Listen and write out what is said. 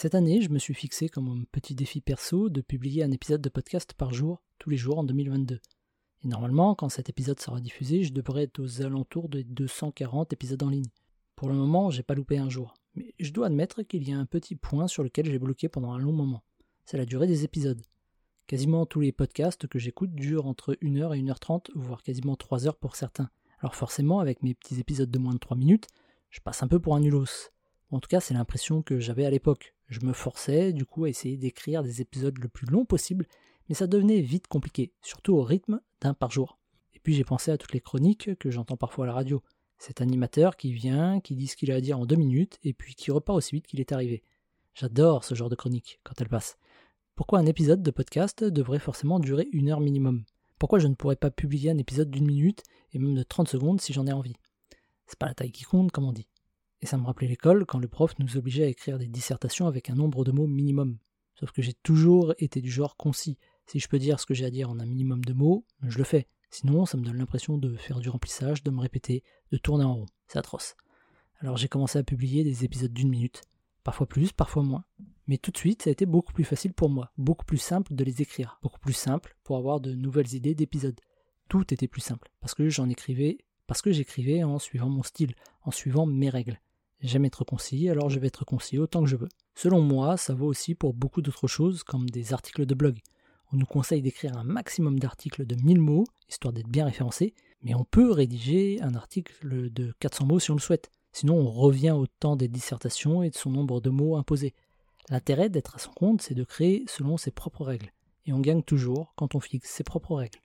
Cette année, je me suis fixé comme petit défi perso de publier un épisode de podcast par jour, tous les jours en 2022. Et normalement, quand cet épisode sera diffusé, je devrais être aux alentours de 240 épisodes en ligne. Pour le moment, j'ai pas loupé un jour. Mais je dois admettre qu'il y a un petit point sur lequel j'ai bloqué pendant un long moment. C'est la durée des épisodes. Quasiment tous les podcasts que j'écoute durent entre 1h et 1h30, voire quasiment 3 heures pour certains. Alors forcément, avec mes petits épisodes de moins de 3 minutes, je passe un peu pour un nulos. En tout cas, c'est l'impression que j'avais à l'époque. Je me forçais du coup à essayer d'écrire des épisodes le plus long possible, mais ça devenait vite compliqué, surtout au rythme d'un par jour. Et puis j'ai pensé à toutes les chroniques que j'entends parfois à la radio. Cet animateur qui vient, qui dit ce qu'il a à dire en deux minutes, et puis qui repart aussi vite qu'il est arrivé. J'adore ce genre de chronique quand elle passe. Pourquoi un épisode de podcast devrait forcément durer une heure minimum? Pourquoi je ne pourrais pas publier un épisode d'une minute et même de 30 secondes si j'en ai envie? C'est pas la taille qui compte, comme on dit. Et ça me rappelait l'école quand le prof nous obligeait à écrire des dissertations avec un nombre de mots minimum. Sauf que j'ai toujours été du genre concis. Si je peux dire ce que j'ai à dire en un minimum de mots, je le fais. Sinon, ça me donne l'impression de faire du remplissage, de me répéter, de tourner en rond. C'est atroce. Alors j'ai commencé à publier des épisodes d'une minute. Parfois plus, parfois moins. Mais tout de suite, ça a été beaucoup plus facile pour moi, beaucoup plus simple de les écrire, beaucoup plus simple pour avoir de nouvelles idées d'épisodes. Tout était plus simple, parce que j'en écrivais, parce que j'écrivais en suivant mon style, en suivant mes règles. J'aime être concis, alors je vais être concis autant que je veux. Selon moi, ça vaut aussi pour beaucoup d'autres choses, comme des articles de blog. On nous conseille d'écrire un maximum d'articles de 1000 mots, histoire d'être bien référencé, mais on peut rédiger un article de 400 mots si on le souhaite. Sinon, on revient au temps des dissertations et de son nombre de mots imposés. L'intérêt d'être à son compte, c'est de créer selon ses propres règles. Et on gagne toujours quand on fixe ses propres règles.